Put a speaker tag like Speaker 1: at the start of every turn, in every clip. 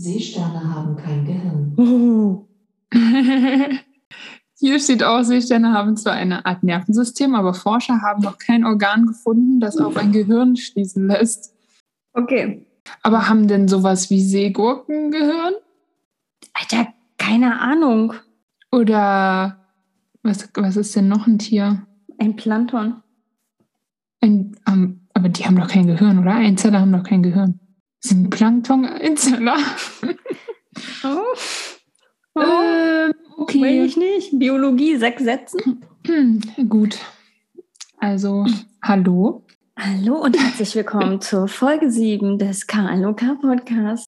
Speaker 1: Seesterne haben kein Gehirn.
Speaker 2: Hier steht auch, Seesterne haben zwar eine Art Nervensystem, aber Forscher haben noch kein Organ gefunden, das auf ein Gehirn schließen lässt.
Speaker 3: Okay.
Speaker 2: Aber haben denn sowas wie Seegurken Gehirn?
Speaker 3: Alter, keine Ahnung.
Speaker 2: Oder was, was ist denn noch ein Tier?
Speaker 3: Ein Plankton.
Speaker 2: Ein, ähm, aber die haben doch kein Gehirn, oder? Einzeller haben doch kein Gehirn. Sind Plankton Einzeller?
Speaker 3: Oh. Oh.
Speaker 2: ähm,
Speaker 3: Weiß
Speaker 2: okay.
Speaker 3: ich nicht. Biologie, sechs Sätzen.
Speaker 2: Hm, gut. Also, hallo.
Speaker 3: Hallo und herzlich willkommen zur Folge 7 des KLOK Podcasts.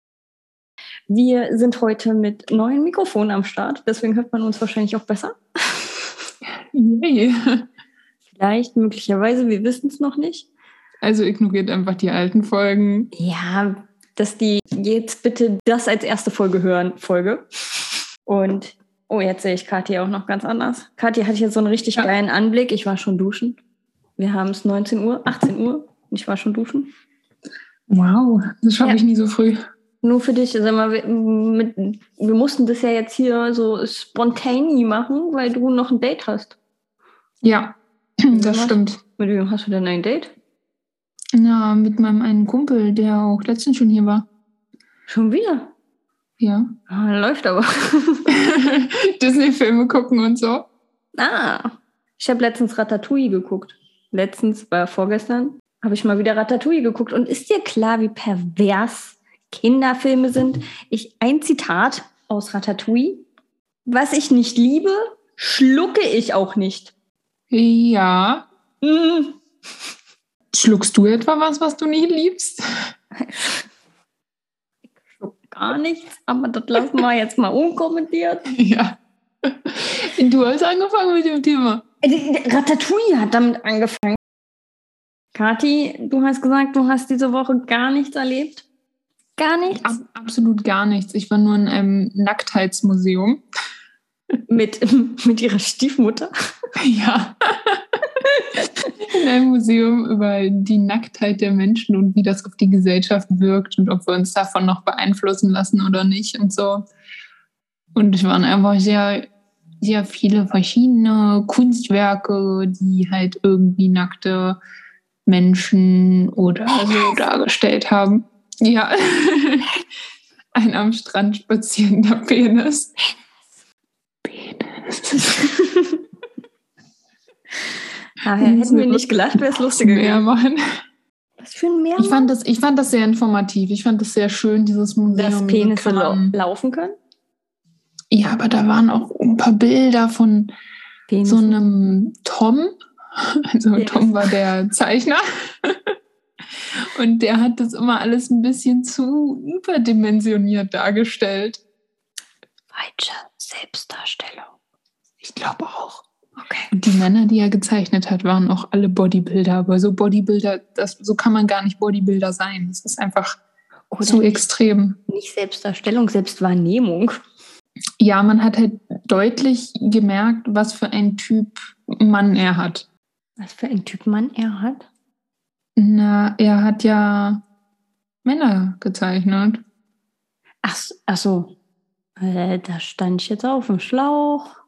Speaker 3: Wir sind heute mit neuen Mikrofonen am Start, deswegen hört man uns wahrscheinlich auch besser.
Speaker 2: Yay.
Speaker 3: Vielleicht, möglicherweise, wir wissen es noch nicht.
Speaker 2: Also ignoriert einfach die alten Folgen.
Speaker 3: Ja, dass die jetzt bitte das als erste Folge hören, Folge. Und, oh, jetzt sehe ich Kathi auch noch ganz anders. Kathi hatte jetzt so einen richtig
Speaker 2: Ja.
Speaker 3: geilen Anblick. Ich war schon duschen. Wir haben es 19 Uhr, 18 Uhr. Ich war schon duschen.
Speaker 2: Wow, das schaffe
Speaker 3: Ja.
Speaker 2: ich nie so früh.
Speaker 3: Nur für dich, sag mal, wir, mit, wir mussten das ja jetzt hier so spontan machen, weil du noch ein Date hast.
Speaker 2: Ja, das stimmt.
Speaker 3: Mit wem hast du denn ein Date?
Speaker 2: Na, mit meinem einen Kumpel, der auch letztens schon hier war.
Speaker 3: Schon wieder?
Speaker 2: Ja.
Speaker 3: Ah, läuft aber.
Speaker 2: Disney-Filme gucken und so.
Speaker 3: ah, ich habe letztens Ratatouille geguckt. Letztens, war vorgestern, habe ich mal wieder Ratatouille geguckt. Und ist dir klar, wie pervers Kinderfilme sind? Ich, ein Zitat aus Ratatouille. Was ich nicht liebe, schlucke ich auch nicht.
Speaker 2: Ja.
Speaker 3: Mm.
Speaker 2: Schluckst du etwa was, was du nicht liebst?
Speaker 3: Ich schluck gar nichts, aber das lassen wir jetzt mal unkommentiert.
Speaker 2: Ja. Du hast angefangen mit dem Thema.
Speaker 3: Äh, Ratatouille hat damit angefangen. Kathi, du hast gesagt, du hast diese Woche gar nichts erlebt. Gar nichts?
Speaker 2: Ab, absolut gar nichts. Ich war nur in einem Nacktheitsmuseum.
Speaker 3: Mit, mit ihrer Stiefmutter.
Speaker 2: Ja. In einem Museum über die Nacktheit der Menschen und wie das auf die Gesellschaft wirkt und ob wir uns davon noch beeinflussen lassen oder nicht und so. Und es waren einfach sehr, sehr viele verschiedene Kunstwerke, die halt irgendwie nackte Menschen oder so dargestellt haben. Ja. Ein am Strand spazierender Penis. Penis.
Speaker 3: Daher hätten wir nicht gelacht, wäre es lustiger gewesen. Was für ein Meer?
Speaker 2: Ich fand, das, ich fand das sehr informativ. Ich fand das sehr schön, dieses Museum.
Speaker 3: dass Penisse lau laufen können?
Speaker 2: Ja, aber da waren auch ein paar Bilder von
Speaker 3: Penisse.
Speaker 2: so einem Tom. Also
Speaker 3: Penis.
Speaker 2: Tom war der Zeichner. Und der hat das immer alles ein bisschen zu überdimensioniert dargestellt.
Speaker 3: Falsche Selbstdarstellung.
Speaker 2: Ich glaube auch.
Speaker 3: Okay.
Speaker 2: Und die Männer, die er gezeichnet hat, waren auch alle Bodybuilder. Aber so Bodybuilder, das, so kann man gar nicht Bodybuilder sein. Das ist einfach
Speaker 3: Oder
Speaker 2: zu extrem.
Speaker 3: nicht Selbstdarstellung, Selbstwahrnehmung.
Speaker 2: Ja, man hat halt deutlich gemerkt, was für ein Typ Mann er hat.
Speaker 3: Was für ein Typ Mann er hat.
Speaker 2: Na, er hat ja Männer gezeichnet.
Speaker 3: Ach, ach so. Äh, da stand ich jetzt auf dem Schlauch.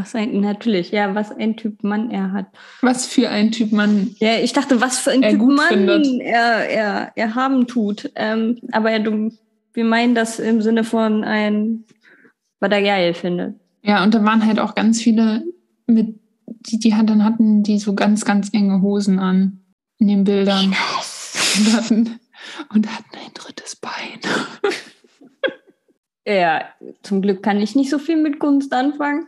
Speaker 3: Was ein, natürlich, ja, was ein Typ Mann er hat.
Speaker 2: Was für ein Typ Mann.
Speaker 3: Ja, ich dachte, was für ein Typ Mann
Speaker 2: findet.
Speaker 3: er, er, er haben tut. Ähm, aber ja, du, wir meinen das im Sinne von ein, was er geil findet.
Speaker 2: Ja, und da waren halt auch ganz viele mit, die, die dann hatten die so ganz, ganz enge Hosen an in den Bildern. Und hatten, und hatten ein drittes Bein.
Speaker 3: Ja, zum Glück kann ich nicht so viel mit Kunst anfangen.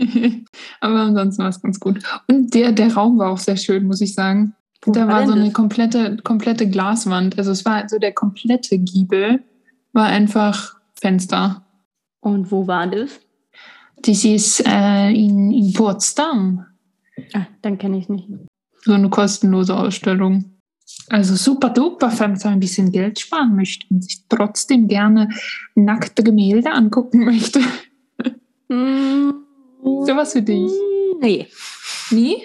Speaker 2: Aber ansonsten war es ganz gut. Und der, der Raum war auch sehr schön, muss ich sagen.
Speaker 3: Wo
Speaker 2: da
Speaker 3: war
Speaker 2: so eine komplette, komplette Glaswand. Also es war so der komplette Giebel war einfach Fenster.
Speaker 3: Und wo war das?
Speaker 2: Das ist äh, in, in Potsdam.
Speaker 3: Ah, dann kenne ich es nicht.
Speaker 2: So eine kostenlose Ausstellung. Also super duper, wenn man so ein bisschen Geld sparen möchte und sich trotzdem gerne nackte Gemälde angucken möchte.
Speaker 3: Mm,
Speaker 2: Sowas für dich.
Speaker 3: Nee.
Speaker 2: Nie?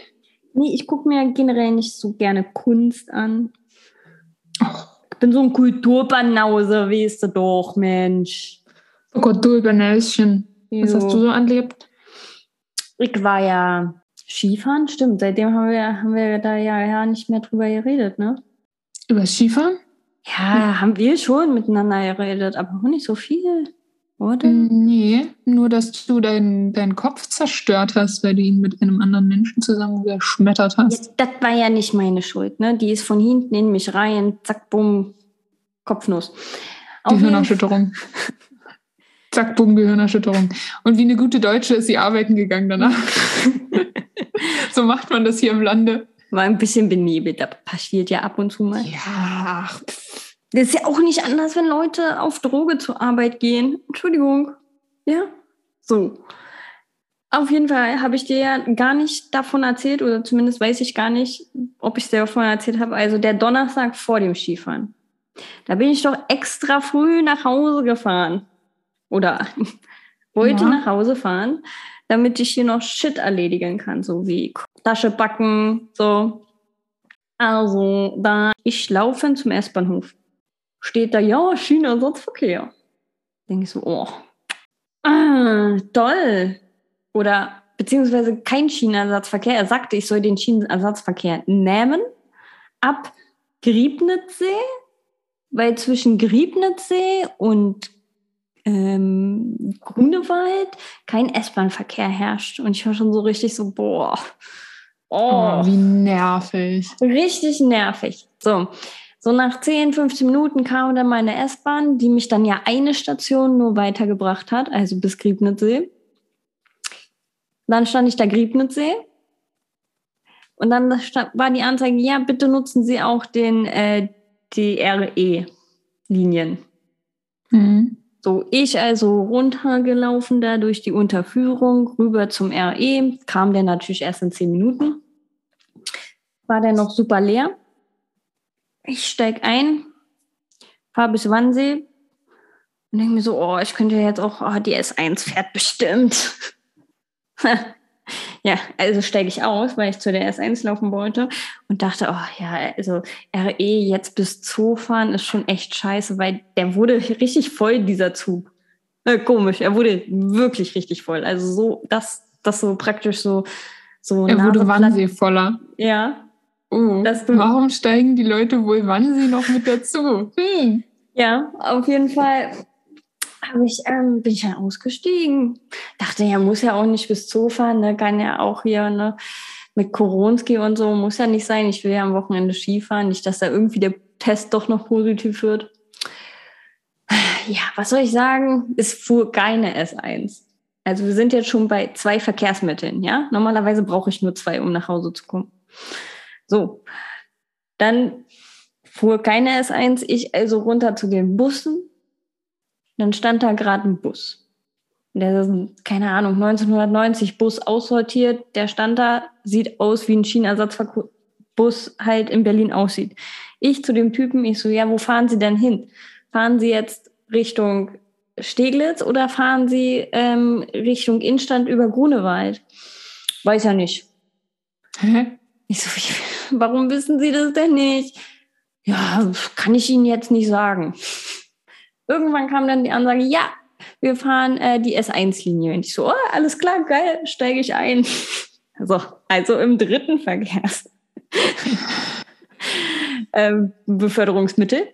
Speaker 3: Nee, ich gucke mir generell nicht so gerne Kunst an. Ich bin so ein Kulturbanause, weißt du doch, Mensch.
Speaker 2: Oh Gott, du. Was hast du so erlebt?
Speaker 3: Ich war ja Skifahren, stimmt. Seitdem haben wir, haben wir da ja, ja nicht mehr drüber geredet, ne?
Speaker 2: Über Skifahren?
Speaker 3: Ja, haben wir schon miteinander geredet, aber auch nicht so viel, oder?
Speaker 2: Nee, nur dass du deinen deinen Kopf zerstört hast, weil du ihn mit einem anderen Menschen zusammen geschmettert hast.
Speaker 3: Jetzt, das war ja nicht meine Schuld, ne? Die ist von hinten in mich rein, zack, bumm, Kopfnuss. Auf jeden-
Speaker 2: Gehirnerschütterung. Zack, bumm, Gehirnerschütterung. Und wie eine gute Deutsche ist sie arbeiten gegangen danach. so macht man das hier im Lande.
Speaker 3: War ein bisschen benebelt, aber passiert ja ab und zu mal.
Speaker 2: Ja, ach, pff.
Speaker 3: Das ist ja auch nicht anders, wenn Leute auf Droge zur Arbeit gehen. Entschuldigung. Ja, so. Auf jeden Fall habe ich dir ja gar nicht davon erzählt, oder zumindest weiß ich gar nicht, ob ich dir davon erzählt habe. Also der Donnerstag vor dem Skifahren. Da bin ich doch extra früh nach Hause gefahren. Oder wollte
Speaker 2: Ja.
Speaker 3: nach Hause fahren, damit ich hier noch Shit erledigen kann, so wie Tasche backen, so. Also, da ich laufe zum S-Bahnhof, steht da, ja, Schienenersatzverkehr. Denke ich so, oh, ah, toll. Oder beziehungsweise kein Schienenersatzverkehr. Er sagte, ich soll den Schienenersatzverkehr nehmen ab Griebnitzsee, weil zwischen Griebnitzsee und ähm, Grunewald kein S-Bahn-Verkehr herrscht. Und ich war schon so richtig so, boah,
Speaker 2: Oh, wie nervig.
Speaker 3: Richtig nervig. So. So nach 10, 15 Minuten kam dann meine S-Bahn, die mich dann ja eine Station nur weitergebracht hat, also bis Griebnitzsee. Dann stand ich da Griebnitzsee. Und dann war die Anzeige, ja, bitte nutzen Sie auch den äh, DRE-Linien.
Speaker 2: Mhm.
Speaker 3: So, ich also runtergelaufen da durch die Unterführung rüber zum RE, kam der natürlich erst in zehn Minuten. War der noch super leer. Ich steig ein, fahr bis Wannsee und denke mir so, oh, ich könnte jetzt auch, oh, die S1 fährt bestimmt. ja, also steige ich aus, weil ich zu der S1 laufen wollte und dachte, oh ja, also RE jetzt bis Zoo fahren ist schon echt scheiße, weil der wurde richtig voll, dieser Zug. Äh, komisch, er wurde wirklich richtig voll. Also so, dass das so praktisch so, so
Speaker 2: Er wurde Wannsee voller.
Speaker 3: Ja,
Speaker 2: Oh, warum steigen die Leute wohl Wannsee noch mit dazu? Hm.
Speaker 3: ja, auf jeden Fall ich, ähm, bin ich ja ausgestiegen. Dachte, ja, muss ja auch nicht bis Zoo fahren, ne? kann ja auch hier ne? mit Koronski und so, muss ja nicht sein. Ich will ja am Wochenende Skifahren, nicht, dass da irgendwie der Test doch noch positiv wird. Ja, was soll ich sagen? Es fuhr keine S1. Also wir sind jetzt schon bei zwei Verkehrsmitteln, ja? Normalerweise brauche ich nur zwei, um nach Hause zu kommen. So, dann fuhr keine S1, ich also runter zu den Bussen. Dann stand da gerade ein Bus. Der ist, keine Ahnung, 1990 Bus aussortiert. Der stand da, sieht aus wie ein Schienenersatzbus halt in Berlin aussieht. Ich zu dem Typen, ich so, ja, wo fahren Sie denn hin? Fahren Sie jetzt Richtung Steglitz oder fahren Sie ähm, Richtung Innenstadt über Grunewald? Weiß ja nicht.
Speaker 2: Hä?
Speaker 3: Ich so, wie, warum wissen Sie das denn nicht? Ja, kann ich Ihnen jetzt nicht sagen. Irgendwann kam dann die Ansage, ja, wir fahren äh, die S1-Linie. Und ich so, oh, alles klar, geil, steige ich ein. So, also im dritten Verkehrs. ähm, Beförderungsmittel.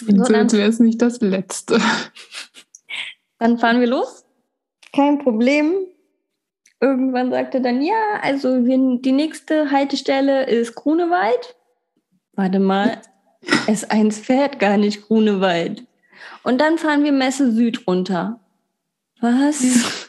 Speaker 2: So, als wäre es nicht das Letzte.
Speaker 3: Dann fahren wir los. Kein Problem. Irgendwann sagte dann, ja, also wir, die nächste Haltestelle ist Grunewald. Warte mal, S1 fährt gar nicht Grunewald. Und dann fahren wir Messe Süd runter. Was?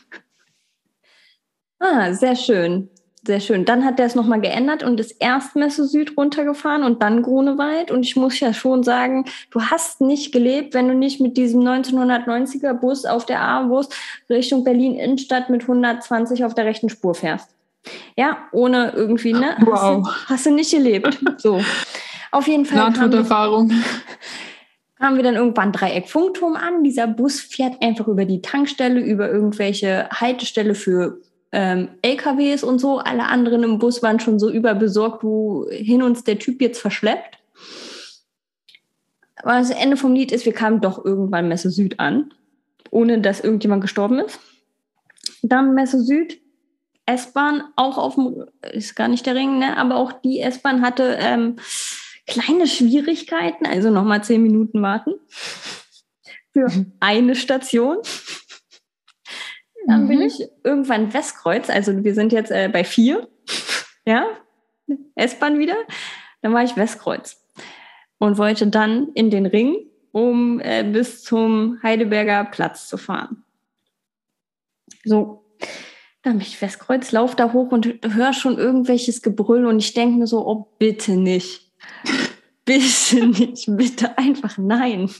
Speaker 3: ah, sehr schön. Sehr schön. Dann hat der es nochmal geändert und ist erst Messe Süd runtergefahren und dann Grunewald. Und ich muss ja schon sagen, du hast nicht gelebt, wenn du nicht mit diesem 1990er Bus auf der A-Bus Richtung Berlin-Innenstadt mit 120 auf der rechten Spur fährst. Ja, ohne irgendwie, ne? Hast
Speaker 2: Wow.
Speaker 3: du, hast du nicht gelebt. So. Auf jeden Fall.
Speaker 2: Nahtoderfahrung.
Speaker 3: kamen wir dann irgendwann Dreieck Funkturm an. Dieser Bus fährt einfach über die Tankstelle, über irgendwelche Haltestelle für ähm, LKWs und so. Alle anderen im Bus waren schon so überbesorgt, wohin uns der Typ jetzt verschleppt. Aber das Ende vom Lied ist, wir kamen doch irgendwann Messe Süd an, ohne dass irgendjemand gestorben ist. Dann Messe Süd, S-Bahn, auch auf dem, ist gar nicht der Ring, ne? aber auch die S-Bahn hatte ähm, kleine Schwierigkeiten, also nochmal zehn Minuten warten für eine Station. Dann
Speaker 2: Mhm.
Speaker 3: bin ich irgendwann Westkreuz, also wir sind jetzt äh, bei vier, ja, S-Bahn wieder. Dann war ich Westkreuz und wollte dann in den Ring, um äh, bis zum Heidelberger Platz zu fahren. So, dann bin ich Westkreuz, lauf da hoch und höre schon irgendwelches Gebrüll und ich denke mir so, oh bitte nicht. Bitte nicht, bitte einfach nein.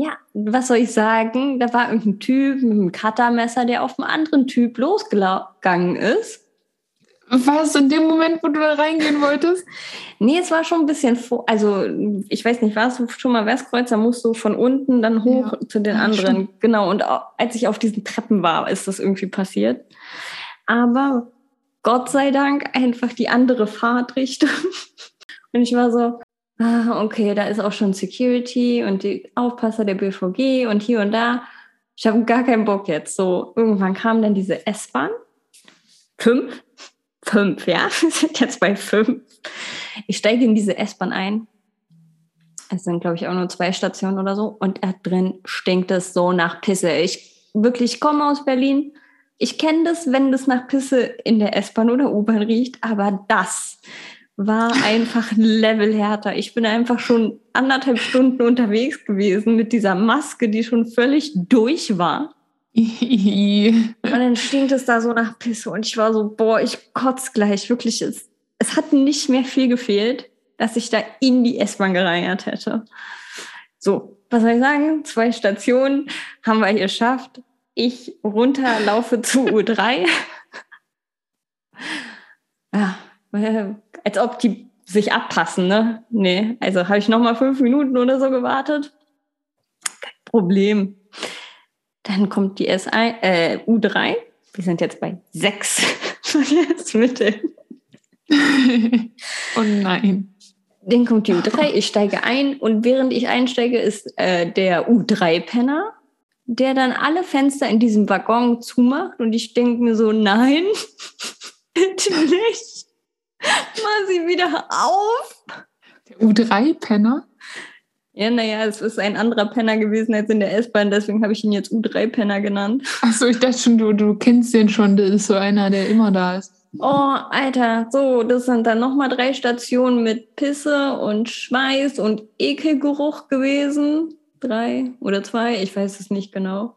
Speaker 3: Ja, was soll ich sagen? Da war irgendein Typ mit einem Cuttermesser, der auf einen anderen Typ losgegangen ist.
Speaker 2: Was, in dem Moment, wo du da reingehen wolltest?
Speaker 3: Nee, es war schon ein bisschen vor, also ich weiß nicht, warst du schon mal Westkreuz, da musst du von unten dann hoch
Speaker 2: Ja.
Speaker 3: zu den anderen.
Speaker 2: schon.
Speaker 3: Genau, und als ich auf diesen Treppen war, ist das irgendwie passiert. Aber Gott sei Dank einfach die andere Fahrtrichtung. Und ich war so, ah, okay, da ist auch schon Security und die Aufpasser der BVG und hier und da. Ich habe gar keinen Bock jetzt. So, irgendwann kam dann diese S-Bahn. Fünf. Fünf, ja. Wir sind jetzt bei fünf. Ich steige in diese S-Bahn ein. Es sind, glaube ich, auch nur zwei Stationen oder so. Und da drin stinkt es so nach Pisse. Ich wirklich ich komme aus Berlin. Ich kenne das, wenn das nach Pisse in der S-Bahn oder U-Bahn riecht. Aber das war einfach ein Level härter. Ich bin einfach schon anderthalb Stunden unterwegs gewesen mit dieser Maske, die schon völlig durch war. Und dann stinkt es da so nach Pisse und ich war so, boah, ich kotz gleich. Wirklich, es, es hat nicht mehr viel gefehlt, dass ich da in die S-Bahn gereiert hätte. So, was soll ich sagen? Zwei Stationen haben wir hier geschafft. Ich runterlaufe zu U3. ja, äh, als ob die sich abpassen, ne? Nee, also habe ich noch mal fünf Minuten oder so gewartet. Kein Problem. Dann kommt die S1, äh, U3. Wir sind jetzt bei sechs Verkehrsmitteln.
Speaker 2: oh nein.
Speaker 3: Dann kommt die U3, ich steige ein und während ich einsteige, ist äh, der U3-Penner, der dann alle Fenster in diesem Waggon zumacht und ich denke mir so, nein, bitte nicht. Mach sie wieder auf.
Speaker 2: Der U3-Penner?
Speaker 3: Ja, naja, es ist ein anderer Penner gewesen als in der S-Bahn, deswegen habe ich ihn jetzt U3-Penner genannt.
Speaker 2: Achso, ich dachte schon, du, du kennst den schon. Das ist so einer, der immer da ist.
Speaker 3: Oh, Alter, so, das sind dann nochmal drei Stationen mit Pisse und Schweiß und Ekelgeruch gewesen. Drei oder zwei, ich weiß es nicht genau.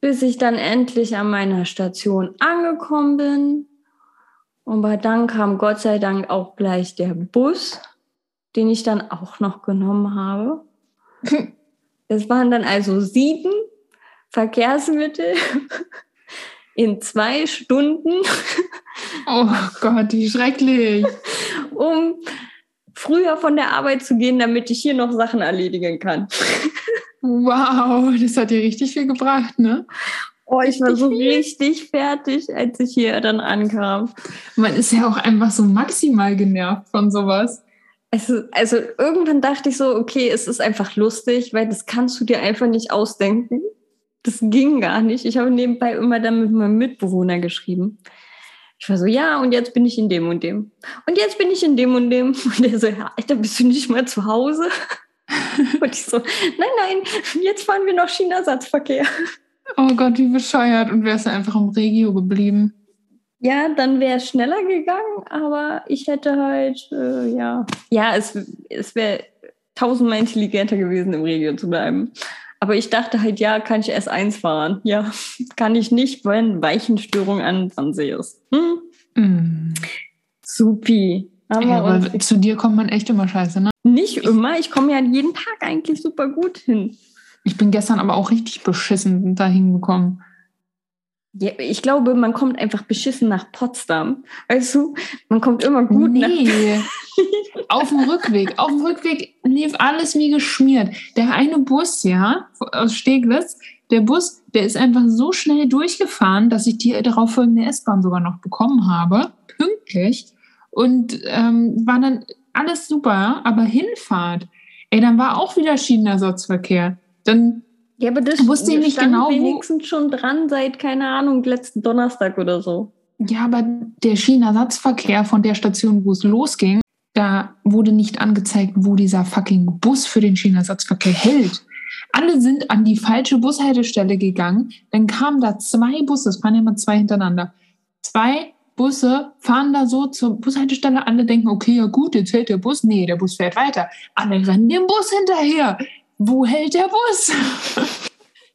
Speaker 3: Bis ich dann endlich an meiner Station angekommen bin. Und dann kam Gott sei Dank auch gleich der Bus, den ich dann auch noch genommen habe. Es waren dann also sieben Verkehrsmittel in zwei Stunden.
Speaker 2: Oh Gott, wie schrecklich.
Speaker 3: um früher von der Arbeit zu gehen, damit ich hier noch Sachen erledigen kann.
Speaker 2: Wow, das hat dir richtig viel gebracht, ne?
Speaker 3: Oh, ich war so richtig fertig, als ich hier dann ankam.
Speaker 2: Man ist ja auch einfach so maximal genervt von sowas.
Speaker 3: Also, also irgendwann dachte ich so, okay, es ist einfach lustig, weil das kannst du dir einfach nicht ausdenken. Das ging gar nicht. Ich habe nebenbei immer dann mit meinem Mitbewohner geschrieben. Ich war so, ja, und jetzt bin ich in dem und dem. Und jetzt bin ich in dem und dem. Und der so, ja, Alter, bist du nicht mal zu Hause? Und ich so, nein, nein, jetzt fahren wir noch China-Satzverkehr.
Speaker 2: Oh Gott, wie bescheuert. Und wärst du einfach im Regio geblieben.
Speaker 3: Ja, dann wäre es schneller gegangen, aber ich hätte halt, äh, ja, ja, es, es wäre tausendmal intelligenter gewesen, im Regio zu bleiben. Aber ich dachte halt, ja, kann ich S1 fahren? Ja, kann ich nicht, wenn Weichenstörung an Wannsee ist. Hm?
Speaker 2: Mm.
Speaker 3: Supi. Haben
Speaker 2: Ja, aber zu dir kommt man echt immer scheiße, ne?
Speaker 3: nicht immer, ich komme ja jeden Tag eigentlich super gut hin.
Speaker 2: Ich bin gestern aber auch richtig beschissen dahin gekommen.
Speaker 3: Ja, ich glaube, man kommt einfach beschissen nach Potsdam. Weißt du, man kommt immer gut nach
Speaker 2: nee. auf dem Rückweg. Auf dem Rückweg lief alles wie geschmiert. Der eine Bus, ja, aus Steglitz, der Bus, der ist einfach so schnell durchgefahren, dass ich die darauf folgende S-Bahn sogar noch bekommen habe. Pünktlich. Und ähm, war dann alles super, aber Hinfahrt, ey, dann war auch wieder Schienenersatzverkehr. Dann
Speaker 3: Ja, aber das
Speaker 2: Wusste ich nicht genau, wo-
Speaker 3: wenigstens schon dran seit, keine Ahnung, letzten Donnerstag oder so.
Speaker 2: Ja, aber der Schienenersatzverkehr von der Station, wo es losging, da wurde nicht angezeigt, wo dieser fucking Bus für den Schienenersatzverkehr hält. Alle sind an die falsche Bushaltestelle gegangen. Dann kamen da zwei Busse, es fahren immer zwei hintereinander. Zwei Busse fahren da so zur Bushaltestelle. Alle denken, okay, ja gut, jetzt hält der Bus. Nee, der Bus fährt weiter. Alle rennen dem Bus hinterher. Wo hält der Bus?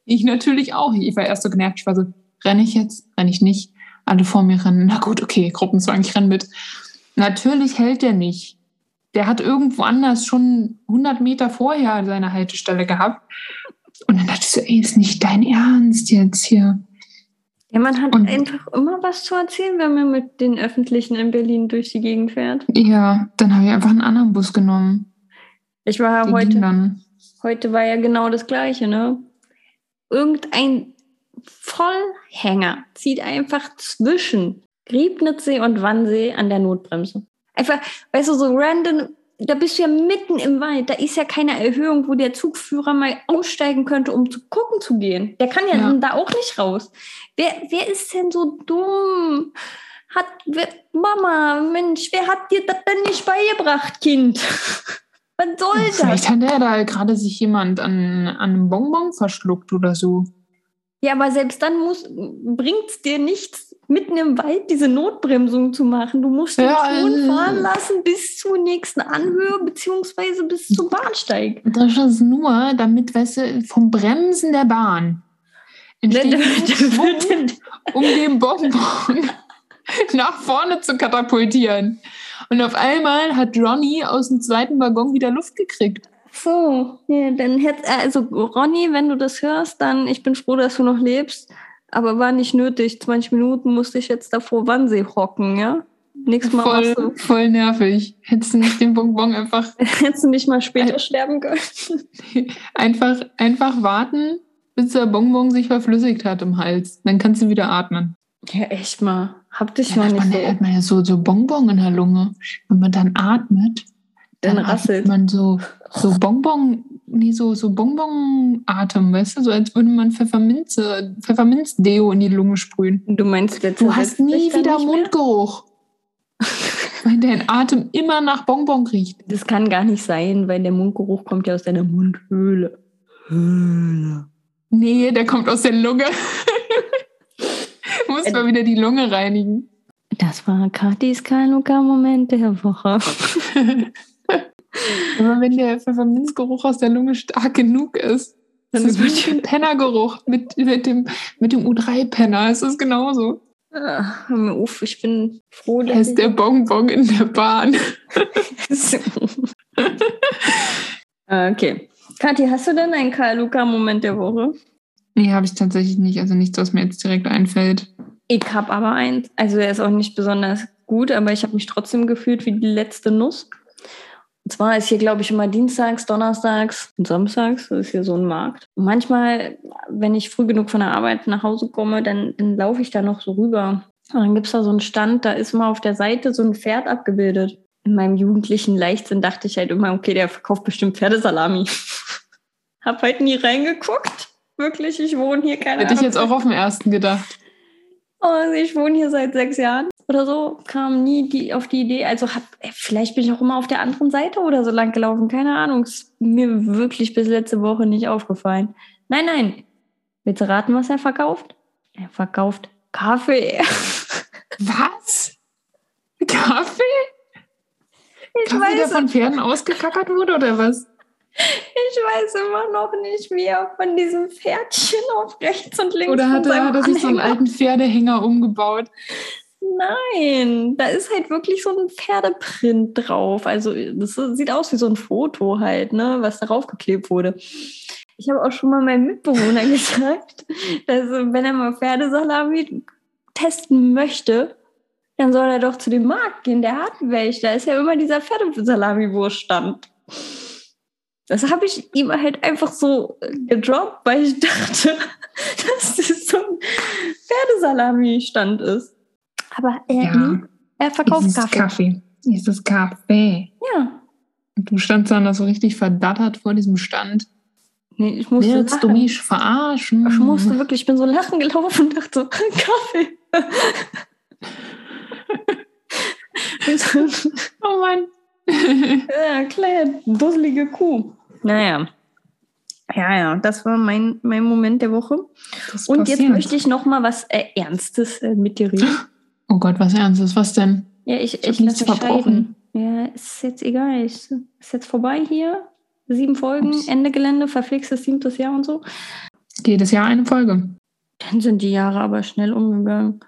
Speaker 2: ich natürlich auch. Ich war erst so genervt. Ich war so, renne ich jetzt? Renne ich nicht? Alle vor mir rennen. Na gut, okay, Gruppenzwang, ich renne mit. Natürlich hält der nicht. Der hat irgendwo anders schon 100 Meter vorher seine Haltestelle gehabt. Und dann dachte ich so, ey, ist nicht dein Ernst jetzt hier.
Speaker 3: Ja, man hat
Speaker 2: Und-
Speaker 3: einfach immer was zu erzählen, wenn man mit den Öffentlichen in Berlin durch die Gegend fährt.
Speaker 2: Ja, dann habe ich einfach einen anderen Bus genommen.
Speaker 3: Ich war ja
Speaker 2: Die
Speaker 3: heute. Heute war ja genau das Gleiche, ne? Irgendein Vollhänger zieht einfach zwischen Griebnitzsee und Wannsee an der Notbremse. Einfach, weißt du, so random, da bist du ja mitten im Wald, da ist ja keine Erhöhung, wo der Zugführer mal aussteigen könnte, um zu gucken zu gehen. Der kann ja,
Speaker 2: Ja.
Speaker 3: da auch nicht raus. Wer, wer ist denn so dumm? Hat, wer, Mama, Mensch, wer hat dir das denn nicht beigebracht, Kind? Was soll das?
Speaker 2: Vielleicht hat er da gerade sich jemand an, an einem Bonbon verschluckt oder so.
Speaker 3: Ja, aber selbst dann bringt es dir nichts, mitten im Wald diese Notbremsung zu machen. Du musst den
Speaker 2: Ja,
Speaker 3: schon
Speaker 2: äh.
Speaker 3: fahren lassen bis zur nächsten Anhöhe beziehungsweise bis zum Bahnsteig.
Speaker 2: Das ist nur, damit, weißt du, vom Bremsen der Bahn entsteht ein Schwung, um den Bonbon nach vorne zu katapultieren. Und auf einmal hat Ronny aus dem zweiten Waggon wieder Luft gekriegt.
Speaker 3: So, ja, dann hätte also Ronny, wenn du das hörst, dann ich bin froh, dass du noch lebst, aber war nicht nötig. 20 Minuten musste ich jetzt davor Wannsee hocken, ja? Nächstes Mal
Speaker 2: Voll,
Speaker 3: du,
Speaker 2: voll nervig. Hättest du nicht den Bonbon einfach,
Speaker 3: hättest du nicht mal später sterben können.
Speaker 2: einfach, einfach warten, bis der Bonbon sich verflüssigt hat im Hals. Dann kannst du wieder atmen.
Speaker 3: Ja, echt mal. Hab dich
Speaker 2: Ja,
Speaker 3: mal nicht
Speaker 2: man,
Speaker 3: so.
Speaker 2: hat man ja so, so Bonbon in der Lunge. Wenn man dann atmet,
Speaker 3: Dann
Speaker 2: dann
Speaker 3: rasselt.
Speaker 2: man so, so Bonbon, nee, so, so Bonbon-Atem, weißt du? So als würde man Pfefferminze, Pfefferminzdeo in die Lunge sprühen.
Speaker 3: Du meinst, der
Speaker 2: Du hast nie wieder? Mundgeruch. Weil dein Atem immer nach Bonbon riecht.
Speaker 3: Das kann gar nicht sein, weil der Mundgeruch kommt ja aus deiner Mundhöhle. Höhle.
Speaker 2: Nee, der kommt aus der Lunge. Muss mal wieder die Lunge reinigen.
Speaker 3: Das war Katis Kanuka-Moment der Woche.
Speaker 2: Aber wenn der Pfefferminzgeruch aus der Lunge stark genug ist,
Speaker 3: Dann
Speaker 2: ist es wie ein Pennergeruch mit, mit dem, mit dem U3-Penner. Es ist genauso.
Speaker 3: Mir auf, ich bin froh, dass
Speaker 2: ist der Bonbon in der Bahn.
Speaker 3: okay. Kathi, hast du denn einen Karl-Luca-Moment der Woche?
Speaker 2: Nee, habe ich tatsächlich nicht. Also nichts, was mir jetzt direkt einfällt.
Speaker 3: Ich habe aber eins. Also er ist auch nicht besonders gut, aber ich habe mich trotzdem gefühlt wie die letzte Nuss. Und zwar ist hier, glaube ich, immer dienstags, donnerstags und samstags. Das ist hier so ein Markt. Und manchmal, wenn ich früh genug von der Arbeit nach Hause komme, dann, dann laufe ich da noch so rüber. Und dann gibt es da so einen Stand, da ist mal auf der Seite so ein Pferd abgebildet. In meinem jugendlichen Leichtsinn dachte ich halt immer, okay, der verkauft bestimmt Pferdesalami. hab heute nie reingeguckt. Wirklich, ich wohne hier, keine
Speaker 2: Hätte ich
Speaker 3: Ahnung.
Speaker 2: jetzt auch auf den ersten gedacht.
Speaker 3: Und ich wohne hier seit sechs Jahren oder so, kam nie die, auf die Idee. Also hab, ey, vielleicht bin ich auch immer auf der anderen Seite oder so lang gelaufen. Keine Ahnung. Ist mir wirklich bis letzte Woche nicht aufgefallen. Nein, nein. Willst du raten, was er verkauft? Er verkauft Kaffee.
Speaker 2: Was? Kaffee?
Speaker 3: Ich
Speaker 2: Kaffee, der von Pferden ausgekackert wurde oder was?
Speaker 3: Ich weiß immer noch nicht, wie er von diesem Pferdchen auf rechts und links
Speaker 2: Oder hat er, hat er sich so einen alten Pferdehänger umgebaut?
Speaker 3: Nein, da ist halt wirklich so ein Pferdeprint drauf. Also das sieht aus wie so ein Foto halt, ne, was darauf geklebt wurde. Ich habe auch schon mal meinem Mitbewohner gesagt, dass wenn er mal Pferdesalami testen möchte, dann soll er doch zu dem Markt gehen, der hat welche. Da ist ja immer dieser Pferdesalami-Wurststand. Das habe ich ihm halt einfach so äh, gedroppt, weil ich dachte, dass das so ein Pferdesalami-Stand ist. Aber er,
Speaker 2: Ja.
Speaker 3: er verkauft
Speaker 2: Es ist
Speaker 3: Kaffee.
Speaker 2: Kaffee. Dieses Kaffee.
Speaker 3: Ja.
Speaker 2: Und du standst dann da so richtig verdattert vor diesem Stand.
Speaker 3: Nee, ich musste
Speaker 2: Willst du
Speaker 3: lachen.
Speaker 2: mich verarschen?
Speaker 3: Ich musste wirklich, ich bin so lachen gelaufen und dachte so, Kaffee.
Speaker 2: Oh Mann.
Speaker 3: Ja, kleine, dusselige Kuh. Naja. Ja, ja, das war mein, mein Moment der Woche.
Speaker 2: Das
Speaker 3: Und jetzt
Speaker 2: passiert.
Speaker 3: möchte ich noch mal was äh, Ernstes äh, mit dir reden.
Speaker 2: Oh Gott, was Ernstes. Was denn?
Speaker 3: Ja, ich,
Speaker 2: Ich
Speaker 3: ich lasse
Speaker 2: verbrochen.
Speaker 3: Ja, ist jetzt egal. Ich, ist jetzt vorbei hier. Sieben Folgen,
Speaker 2: Ups.
Speaker 3: Ende Gelände, verflixtes siebtes Jahr und so.
Speaker 2: Jedes Jahr eine Folge.
Speaker 3: Dann sind die Jahre aber schnell umgegangen.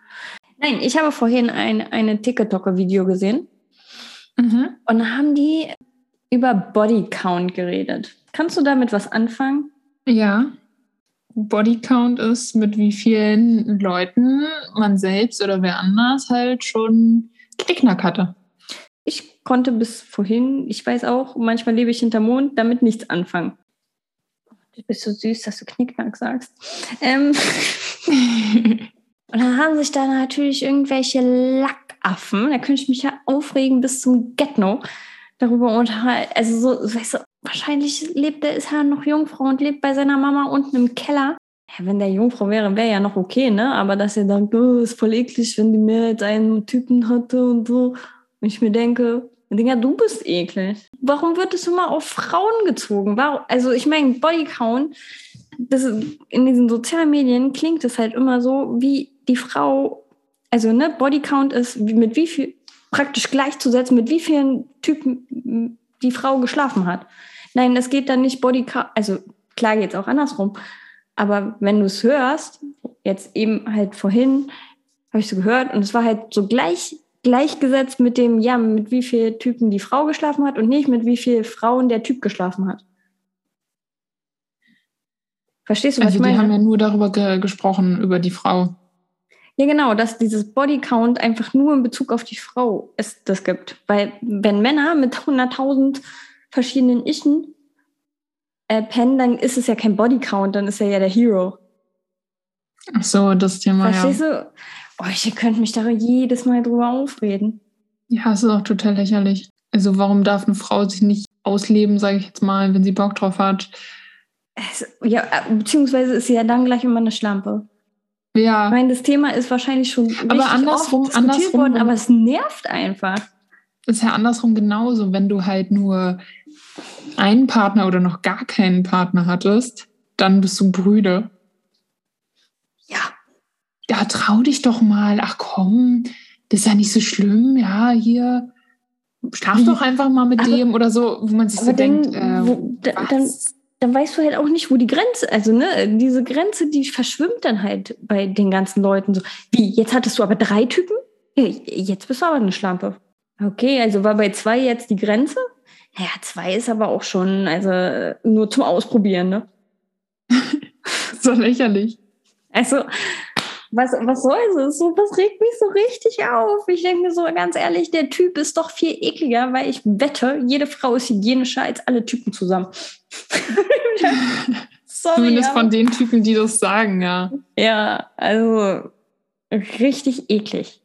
Speaker 3: Nein, ich habe vorhin ein eine TikTok-Video gesehen
Speaker 2: Mhm.
Speaker 3: und da haben die über Bodycount geredet. Kannst du damit was anfangen?
Speaker 2: Ja. Bodycount ist, mit wie vielen Leuten man selbst oder wer anders halt schon Knickknack hatte.
Speaker 3: Ich konnte bis vorhin, ich weiß auch, manchmal lebe ich hinter Mond, damit nichts anfangen. Du bist so süß, dass du Knickknack sagst. Ähm, und dann haben sich da natürlich irgendwelche Lackaffen, da könnte ich mich ja aufregen bis zum Get-No darüber unterhalten. Also so, weißt du, wahrscheinlich lebt der, ist er noch Jungfrau und lebt bei seiner Mama unten im Keller. Ja, wenn der Jungfrau wäre, wäre ja noch okay, ne? Aber dass er sagt, oh, ist voll eklig, wenn die mehr als einen Typen hatte und so. Und ich mir denke, Digga, du bist eklig. Warum wird es immer auf Frauen gezogen? Warum? Also ich meine, Bodycount, das ist, in diesen sozialen Medien klingt es halt immer so, wie die Frau, also ne, Bodycount ist mit wie viel, praktisch gleichzusetzen, mit wie vielen Typen die Frau geschlafen hat. Nein, es geht dann nicht Bodycount, also klar geht es auch andersrum. Aber wenn du es hörst, jetzt eben halt vorhin, habe ich so gehört und es war halt so gleich gleichgesetzt mit dem, ja, mit wie viel Typen die Frau geschlafen hat und nicht mit wie viel Frauen der Typ geschlafen hat. Verstehst du, was
Speaker 2: Also
Speaker 3: ich
Speaker 2: die
Speaker 3: meine?
Speaker 2: haben ja nur darüber ge gesprochen, über die Frau.
Speaker 3: Ja, genau, dass dieses Bodycount einfach nur in Bezug auf die Frau es das gibt. Weil wenn Männer mit 100.000 verschiedenen Ichen äh, pennen, dann ist es ja kein Bodycount, dann ist er ja der Hero.
Speaker 2: Ach so, das Thema,
Speaker 3: Verstehst
Speaker 2: ja.
Speaker 3: du? Oh, ich könnte mich da jedes Mal drüber aufreden.
Speaker 2: Ja, es ist auch total lächerlich. Also warum darf eine Frau sich nicht ausleben, sage ich jetzt mal, wenn sie Bock drauf hat?
Speaker 3: Es, ja, äh, beziehungsweise ist sie ja dann gleich immer eine Schlampe. Ich
Speaker 2: Ja,
Speaker 3: meine, das Thema ist wahrscheinlich schon
Speaker 2: Aber andersrum-
Speaker 3: oft diskutiert
Speaker 2: andersrum-
Speaker 3: worden, aber es nervt einfach.
Speaker 2: ist ja andersrum genauso. Wenn du halt nur einen Partner oder noch gar keinen Partner hattest, dann bist du Brüder.
Speaker 3: Ja.
Speaker 2: Ja, trau dich doch mal. Ach komm, das ist ja nicht so schlimm. Ja, hier, schlaf
Speaker 3: Wie?
Speaker 2: doch einfach mal mit
Speaker 3: Aber-
Speaker 2: dem oder so, wo man sich so
Speaker 3: Aber dann,
Speaker 2: denkt, äh,
Speaker 3: wo, da, dann? Dann weißt du halt auch nicht, wo die Grenze, also ne, diese Grenze, die verschwimmt dann halt bei den ganzen Leuten so. Wie, jetzt hattest du aber drei Typen? Jetzt bist du aber eine Schlampe. Okay, also war bei zwei jetzt die Grenze? Ja, zwei ist aber auch schon, also nur zum Ausprobieren, ne?
Speaker 2: so lächerlich.
Speaker 3: Also, was, was soll das? So, was regt mich so richtig auf? Ich denke mir so, ganz ehrlich, der Typ ist doch viel ekliger, weil ich wette, jede Frau ist hygienischer als alle Typen zusammen. Sorry.
Speaker 2: Zumindest von den Typen, die das sagen, ja.
Speaker 3: Ja, also richtig eklig.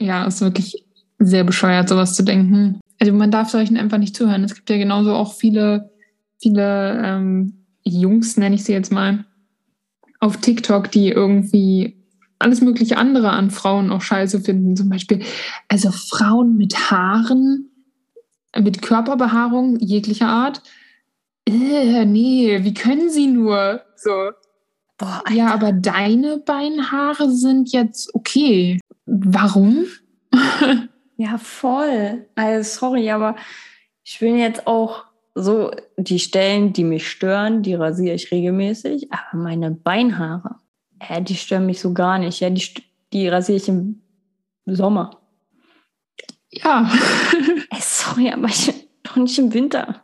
Speaker 2: Ja, ist wirklich sehr bescheuert, sowas zu denken. Also man darf solchen einfach nicht zuhören. Es gibt ja genauso auch viele, viele ähm, Jungs, nenne ich sie jetzt mal, auf TikTok, die irgendwie alles mögliche andere an Frauen auch scheiße finden. Zum Beispiel, also Frauen mit Haaren, mit Körperbehaarung jeglicher Art. Äh, nee, wie können sie nur? So.
Speaker 3: Boah,
Speaker 2: Ja, aber deine Beinhaare sind jetzt okay. Warum?
Speaker 3: ja, voll. Also sorry, aber ich will jetzt auch so die Stellen, die mich stören, die rasiere ich regelmäßig. Aber meine Beinhaare, äh, die stören mich so gar nicht. Ja, die, die rasiere ich im Sommer.
Speaker 2: Ja,
Speaker 3: sorry, aber ich, doch nicht im Winter.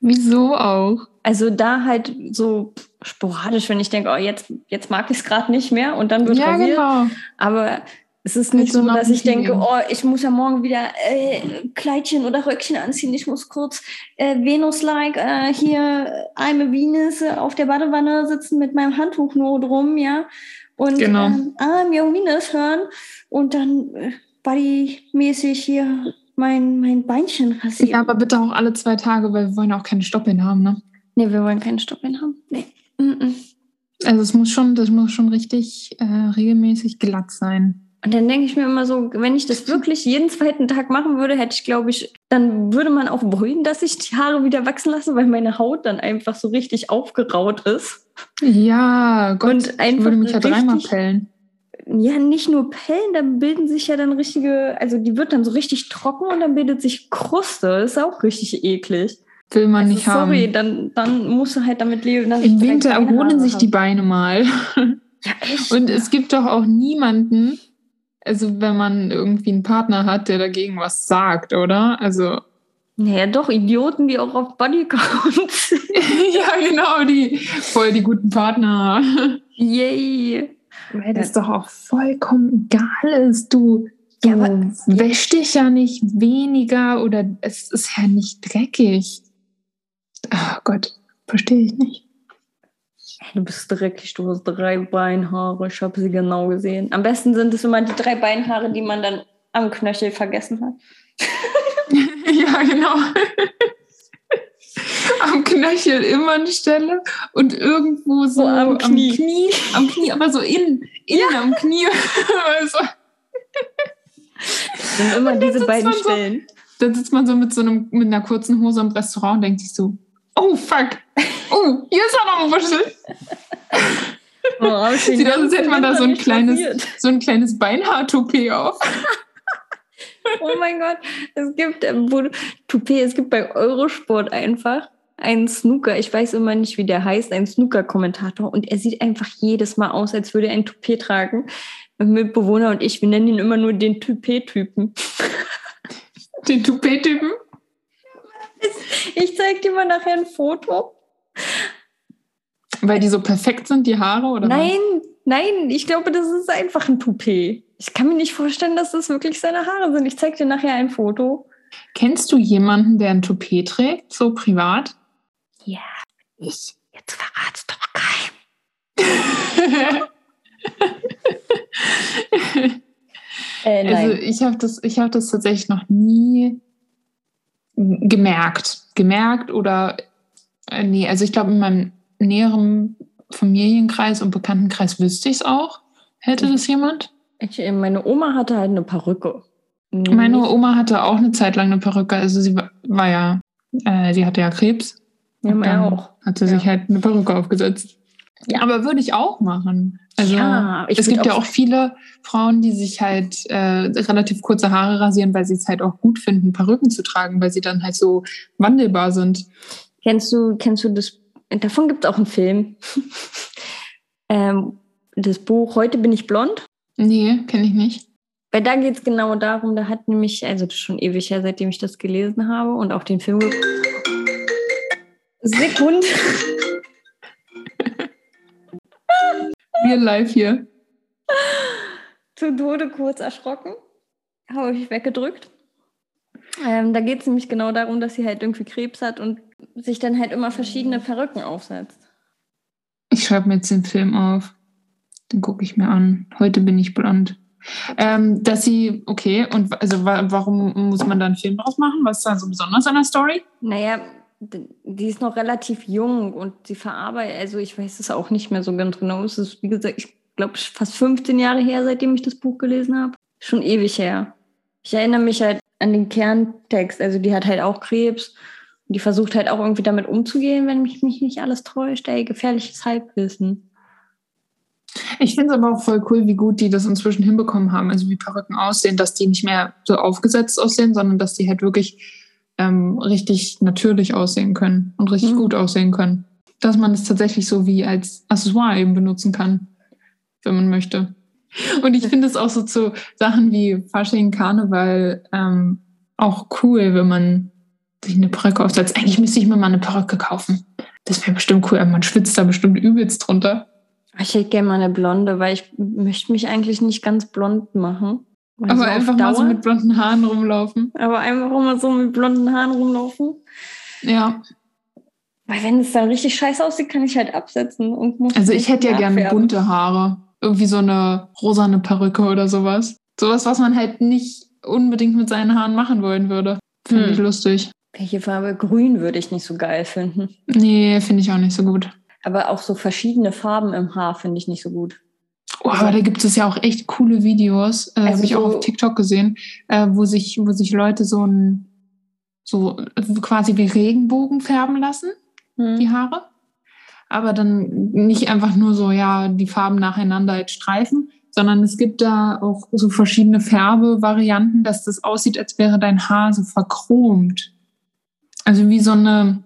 Speaker 2: wieso auch?
Speaker 3: Also da halt so sporadisch, wenn ich denke, oh, jetzt, jetzt mag ich es gerade nicht mehr und dann wird
Speaker 2: Ja,
Speaker 3: rasiert.
Speaker 2: genau.
Speaker 3: Aber es ist nicht
Speaker 2: so
Speaker 3: dass ich denke, oh, ich muss ja morgen wieder äh, Kleidchen oder Röckchen anziehen. Ich muss kurz äh, Venus-like äh, hier I'm a Venus äh, auf der Badewanne sitzen mit meinem Handtuch nur drum, ja. Und
Speaker 2: Genau.
Speaker 3: ähm, I'm Young Venus hören und dann äh, bodymäßig hier mein, mein Beinchen rasieren.
Speaker 2: Ja, aber bitte auch alle zwei Tage, weil wir wollen auch keine Stoppeln haben, ne?
Speaker 3: Nee, wir wollen keine Stoppeln haben. Nee. Mm -mm.
Speaker 2: Also es muss schon, das muss schon richtig äh, regelmäßig glatt sein.
Speaker 3: Und dann denke ich mir immer so, wenn ich das wirklich jeden zweiten Tag machen würde, hätte ich, glaube ich, dann würde man auch wollen, dass ich die Haare wieder wachsen lasse, weil meine Haut dann einfach so richtig aufgeraut ist.
Speaker 2: Ja, Gott,
Speaker 3: Und
Speaker 2: ich würde mich ja dreimal pellen.
Speaker 3: Ja, nicht nur Pellen, da bilden sich ja dann richtige, also die wird dann so richtig trocken und dann bildet sich Kruste. Das ist auch richtig eklig.
Speaker 2: Will man
Speaker 3: Also,
Speaker 2: nicht
Speaker 3: sorry,
Speaker 2: haben.
Speaker 3: dann, dann musst du halt damit leben.
Speaker 2: Im Winter erholen sich die Beine mal.
Speaker 3: Ja, echt?
Speaker 2: Und es gibt doch auch niemanden, also wenn man irgendwie einen Partner hat, der dagegen was sagt, oder? Also
Speaker 3: naja, doch, Idioten, die auch auf Bodycount sind.
Speaker 2: ja, genau, die voll die guten Partner.
Speaker 3: Yay.
Speaker 2: Weil das doch auch vollkommen egal ist. Du, du
Speaker 3: Ja, aber-
Speaker 2: wäschst dich ja nicht weniger oder es ist ja nicht dreckig. Ach Gott, verstehe ich nicht.
Speaker 3: Du bist dreckig, du hast drei Beinhaare. Ich habe sie genau gesehen. Am besten sind es immer die drei Beinhaare, die man dann am Knöchel vergessen hat.
Speaker 2: ja, genau. Am Knöchel immer eine Stelle und irgendwo so
Speaker 3: So am Knie.
Speaker 2: am Knie, am Knie aber so innen, innen am Knie. also,
Speaker 3: Das sind immer diese beiden
Speaker 2: man so-
Speaker 3: Stellen.
Speaker 2: dann sitzt man so mit so einem, mit einer kurzen Hose im Restaurant und denkt sich so, oh fuck, oh, hier ist auch noch ein.
Speaker 3: Oh, ich den
Speaker 2: Sieht aus, als hätte man da so ein kleines,
Speaker 3: rasiert.
Speaker 2: so ein kleines Beinhaar-Toupet auf.
Speaker 3: Oh mein Gott, es gibt ähm, wo, Toupet, es gibt bei Eurosport einfach einen Snooker, ich weiß immer nicht, wie der heißt, einen Snooker-Kommentator und er sieht einfach jedes Mal aus, als würde er ein Toupet tragen. Mein Mitbewohner und ich, wir nennen ihn immer nur den Toupet-Typen.
Speaker 2: Den Toupet-Typen.
Speaker 3: Ich zeig dir mal nachher ein Foto.
Speaker 2: Weil die so perfekt sind, die Haare, oder? was?
Speaker 3: Nein, nein, ich glaube, das ist einfach ein Toupet. Ich kann mir nicht vorstellen, dass das wirklich seine Haare sind. Ich zeig dir nachher ein Foto.
Speaker 2: Kennst du jemanden, der ein Toupet trägt, so privat?
Speaker 3: Ja, ich. Jetzt verrat's doch keinem. Äh,
Speaker 2: Also ich habe das, ich habe das tatsächlich noch nie gemerkt. Gemerkt oder äh, nee, also ich glaube in meinem näheren Familienkreis und Bekanntenkreis wüsste ich es auch. Hätte das jemand?
Speaker 3: Ich, äh, meine Oma hatte halt eine Perücke.
Speaker 2: Meine Oma hatte auch eine Zeit lang eine Perücke. Also sie war, war ja, äh, sie hatte ja Krebs.
Speaker 3: Ja, meine auch.
Speaker 2: Hat sie
Speaker 3: Ja.
Speaker 2: sich halt eine Perücke aufgesetzt.
Speaker 3: Ja.
Speaker 2: Aber würde ich auch machen. Also
Speaker 3: Ja,
Speaker 2: es gibt ja
Speaker 3: auch-
Speaker 2: auch viele Frauen, die sich halt äh, relativ kurze Haare rasieren, weil sie es halt auch gut finden, Perücken zu tragen, weil sie dann halt so wandelbar sind.
Speaker 3: Kennst du, kennst du das? Davon gibt es auch einen Film. ähm, das Buch Heute bin ich blond.
Speaker 2: Nee, kenne ich nicht.
Speaker 3: Weil da geht es genau darum, da hat nämlich, also das ist schon ewig her, seitdem ich das gelesen habe und auch den Film. Sekund.
Speaker 2: Wir live hier.
Speaker 3: zu Tode kurz erschrocken. Habe ich weggedrückt. Ähm, da geht es nämlich genau darum, dass sie halt irgendwie Krebs hat und sich dann halt immer verschiedene Perücken aufsetzt.
Speaker 2: Ich schreibe mir jetzt den Film auf. Den gucke ich mir an. Heute bin ich blond. Ähm, dass sie, okay, und also wa warum muss man da einen Film draus machen? Was ist da so besonders an der Story?
Speaker 3: Naja, die ist noch relativ jung und sie verarbeitet, also ich weiß es auch nicht mehr so ganz genau. Es ist, wie gesagt, ich glaube, fast 15 Jahre her, seitdem ich das Buch gelesen habe. Schon ewig her. Ich erinnere mich halt an den Kerntext. Also die hat halt auch Krebs und die versucht halt auch irgendwie damit umzugehen, wenn mich, mich nicht alles täuscht. Ey, gefährliches Halbwissen.
Speaker 2: Ich finde es aber auch voll cool, wie gut die das inzwischen hinbekommen haben. Also wie Perücken aussehen, dass die nicht mehr so aufgesetzt aussehen, sondern dass die halt wirklich ähm, richtig natürlich aussehen können und richtig
Speaker 3: Mhm.
Speaker 2: gut aussehen können. Dass man es tatsächlich so wie als Accessoire eben benutzen kann, wenn man möchte. Und ich finde es auch so zu Sachen wie Fasching, Karneval ähm, auch cool, wenn man sich eine Perücke aufsetzt. Eigentlich müsste ich mir mal eine Perücke kaufen. Das wäre bestimmt cool, aber man schwitzt da bestimmt übelst drunter.
Speaker 3: Ich hätte gerne mal eine Blonde, weil ich möchte mich eigentlich nicht ganz blond machen. Weil
Speaker 2: Aber
Speaker 3: so
Speaker 2: einfach mal so mit blonden Haaren rumlaufen.
Speaker 3: Aber einfach immer so mit blonden Haaren rumlaufen.
Speaker 2: Ja.
Speaker 3: Weil wenn es dann richtig scheiße aussieht, kann ich halt absetzen. Und muss
Speaker 2: Also ich hätte ja gerne bunte Haare. Irgendwie so eine rosane Perücke oder sowas. Sowas, was man halt nicht unbedingt mit seinen Haaren machen wollen würde. Finde
Speaker 3: Hm.
Speaker 2: ich lustig.
Speaker 3: Welche Farbe? Grün würde ich nicht so geil finden.
Speaker 2: Nee, finde ich auch nicht so gut.
Speaker 3: Aber auch so verschiedene Farben im Haar finde ich nicht so gut.
Speaker 2: Oh, aber da gibt es ja auch echt coole Videos, äh,
Speaker 3: Also
Speaker 2: habe ich auch
Speaker 3: so-
Speaker 2: auf TikTok gesehen, äh, wo sich, wo sich Leute so ein so äh, quasi wie Regenbogen färben lassen, die Haare. Aber dann nicht einfach nur so, ja, die Farben nacheinander als Streifen, sondern es gibt da auch so verschiedene Färbevarianten, dass das aussieht, als wäre dein Haar so verchromt. Also wie so eine,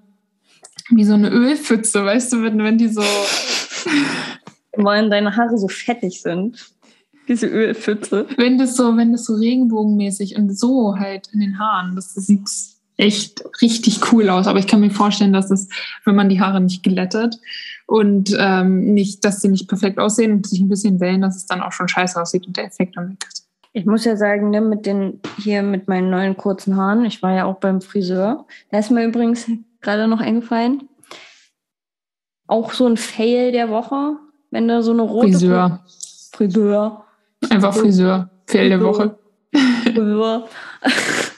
Speaker 2: wie so eine Ölpfütze, weißt du, wenn, wenn die so,
Speaker 3: Weil deine Haare so fettig sind. Diese Ölpfütze.
Speaker 2: wenn das so, wenn das so regenbogenmäßig und so halt in den Haaren, das, das sieht echt richtig cool aus. Aber ich kann mir vorstellen, dass es, wenn man die Haare nicht glättet und ähm, nicht, dass sie nicht perfekt aussehen und sich ein bisschen wellen, dass es dann auch schon scheiße aussieht und der Effekt dann weg ist.
Speaker 3: Ich muss ja sagen, ne, mit den hier mit meinen neuen kurzen Haaren, ich war ja auch beim Friseur. Da ist mir übrigens gerade noch eingefallen. Auch so ein Fail der Woche, wenn da so eine rote
Speaker 2: Friseur.
Speaker 3: Friseur.
Speaker 2: Einfach Friseur. Fehl der Woche.
Speaker 3: Friseur.